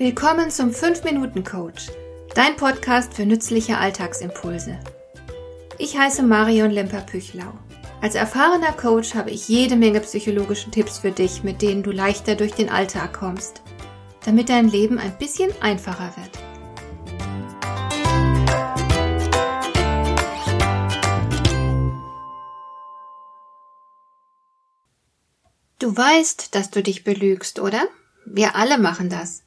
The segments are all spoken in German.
Willkommen zum 5-Minuten-Coach, dein Podcast für nützliche Alltagsimpulse. Ich heiße Marion Lemper-Püchlau. Als erfahrener Coach habe ich jede Menge psychologische Tipps für dich, mit denen du leichter durch den Alltag kommst, damit dein Leben ein bisschen einfacher wird. Du weißt, dass du dich belügst, oder? Wir alle machen das.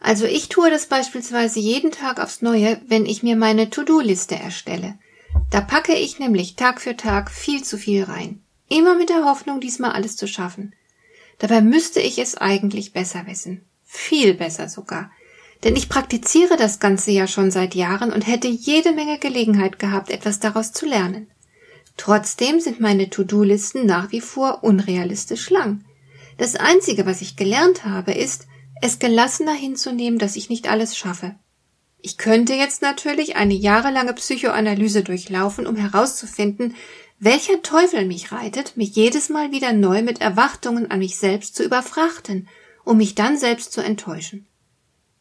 Also ich tue das beispielsweise jeden Tag aufs Neue, wenn ich mir meine To-Do-Liste erstelle. Da packe ich nämlich Tag für Tag viel zu viel rein. Immer mit der Hoffnung, diesmal alles zu schaffen. Dabei müsste ich es eigentlich besser wissen. Viel besser sogar. Denn ich praktiziere das Ganze ja schon seit Jahren und hätte jede Menge Gelegenheit gehabt, etwas daraus zu lernen. Trotzdem sind meine To-Do-Listen nach wie vor unrealistisch lang. Das Einzige, was ich gelernt habe, ist, es gelassener hinzunehmen, dass ich nicht alles schaffe. Ich könnte jetzt natürlich eine jahrelange Psychoanalyse durchlaufen, um herauszufinden, welcher Teufel mich reitet, mich jedes Mal wieder neu mit Erwartungen an mich selbst zu überfrachten, um mich dann selbst zu enttäuschen.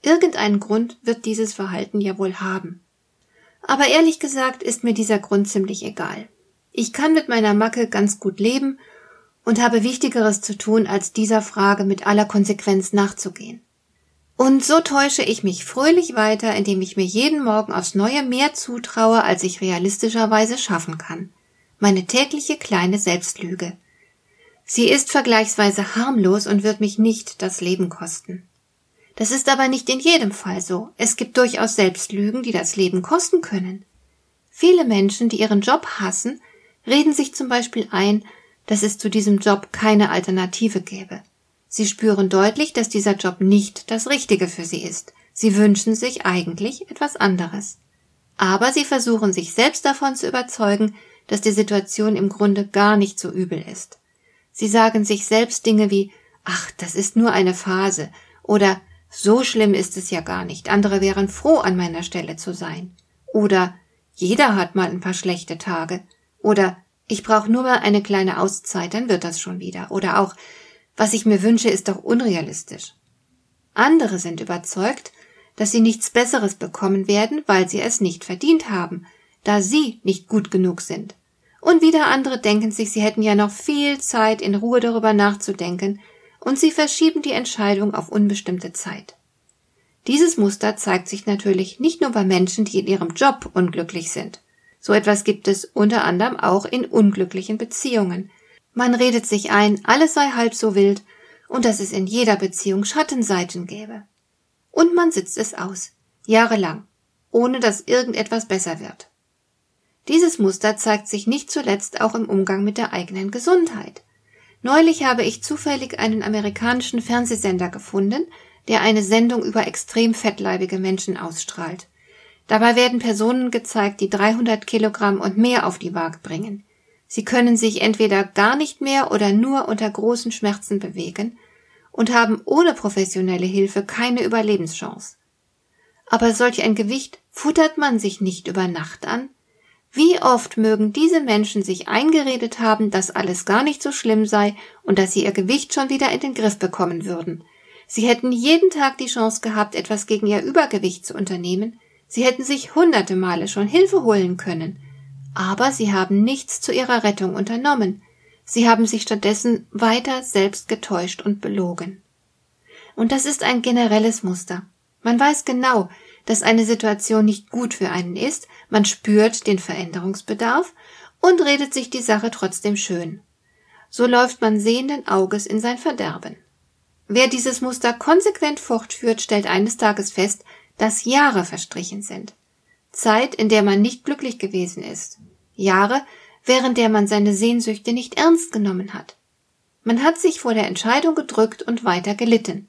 Irgendeinen Grund wird dieses Verhalten ja wohl haben. Aber ehrlich gesagt ist mir dieser Grund ziemlich egal. Ich kann mit meiner Macke ganz gut leben und habe Wichtigeres zu tun, als dieser Frage mit aller Konsequenz nachzugehen. Und so täusche ich mich fröhlich weiter, indem ich mir jeden Morgen aufs Neue mehr zutraue, als ich realistischerweise schaffen kann. Meine tägliche kleine Selbstlüge. Sie ist vergleichsweise harmlos und wird mich nicht das Leben kosten. Das ist aber nicht in jedem Fall so. Es gibt durchaus Selbstlügen, die das Leben kosten können. Viele Menschen, die ihren Job hassen, reden sich zum Beispiel ein, dass es zu diesem Job keine Alternative gäbe. Sie spüren deutlich, dass dieser Job nicht das Richtige für sie ist. Sie wünschen sich eigentlich etwas anderes. Aber sie versuchen sich selbst davon zu überzeugen, dass die Situation im Grunde gar nicht so übel ist. Sie sagen sich selbst Dinge wie Ach, das ist nur eine Phase oder So schlimm ist es ja gar nicht, andere wären froh, an meiner Stelle zu sein. Oder Jeder hat mal ein paar schlechte Tage. Oder ich brauche nur mal eine kleine Auszeit, dann wird das schon wieder. Oder auch, was ich mir wünsche, ist doch unrealistisch. Andere sind überzeugt, dass sie nichts Besseres bekommen werden, weil sie es nicht verdient haben, da sie nicht gut genug sind. Und wieder andere denken sich, sie hätten ja noch viel Zeit, in Ruhe darüber nachzudenken, und sie verschieben die Entscheidung auf unbestimmte Zeit. Dieses Muster zeigt sich natürlich nicht nur bei Menschen, die in ihrem Job unglücklich sind. So etwas gibt es unter anderem auch in unglücklichen Beziehungen. Man redet sich ein, alles sei halb so wild und dass es in jeder Beziehung Schattenseiten gäbe. Und man sitzt es aus, jahrelang, ohne dass irgendetwas besser wird. Dieses Muster zeigt sich nicht zuletzt auch im Umgang mit der eigenen Gesundheit. Neulich habe ich zufällig einen amerikanischen Fernsehsender gefunden, der eine Sendung über extrem fettleibige Menschen ausstrahlt. Dabei werden Personen gezeigt, die 300 Kilogramm und mehr auf die Waage bringen. Sie können sich entweder gar nicht mehr oder nur unter großen Schmerzen bewegen und haben ohne professionelle Hilfe keine Überlebenschance. Aber solch ein Gewicht futtert man sich nicht über Nacht an? Wie oft mögen diese Menschen sich eingeredet haben, dass alles gar nicht so schlimm sei und dass sie ihr Gewicht schon wieder in den Griff bekommen würden. Sie hätten jeden Tag die Chance gehabt, etwas gegen ihr Übergewicht zu unternehmen, Sie hätten sich hunderte Male schon Hilfe holen können, aber sie haben nichts zu ihrer Rettung unternommen. Sie haben sich stattdessen weiter selbst getäuscht und belogen. Und das ist ein generelles Muster. Man weiß genau, dass eine Situation nicht gut für einen ist, man spürt den Veränderungsbedarf und redet sich die Sache trotzdem schön. So läuft man sehenden Auges in sein Verderben. Wer dieses Muster konsequent fortführt, stellt eines Tages fest, dass Jahre verstrichen sind. Zeit, in der man nicht glücklich gewesen ist. Jahre, während der man seine Sehnsüchte nicht ernst genommen hat. Man hat sich vor der Entscheidung gedrückt und weiter gelitten.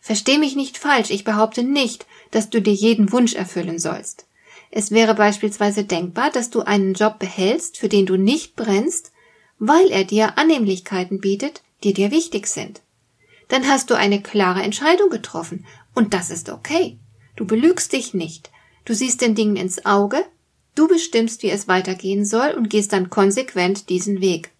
Versteh mich nicht falsch, ich behaupte nicht, dass du dir jeden Wunsch erfüllen sollst. Es wäre beispielsweise denkbar, dass du einen Job behältst, für den du nicht brennst, weil er dir Annehmlichkeiten bietet, die dir wichtig sind. Dann hast du eine klare Entscheidung getroffen, und das ist okay. Du belügst dich nicht. Du siehst den Dingen ins Auge, du bestimmst, wie es weitergehen soll und gehst dann konsequent diesen Weg.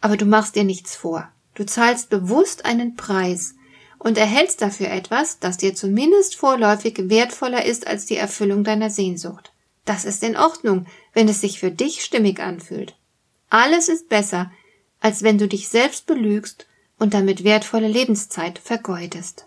Aber du machst dir nichts vor. Du zahlst bewusst einen Preis und erhältst dafür etwas, das dir zumindest vorläufig wertvoller ist als die Erfüllung deiner Sehnsucht. Das ist in Ordnung, wenn es sich für dich stimmig anfühlt. Alles ist besser, als wenn du dich selbst belügst und damit wertvolle Lebenszeit vergeudest.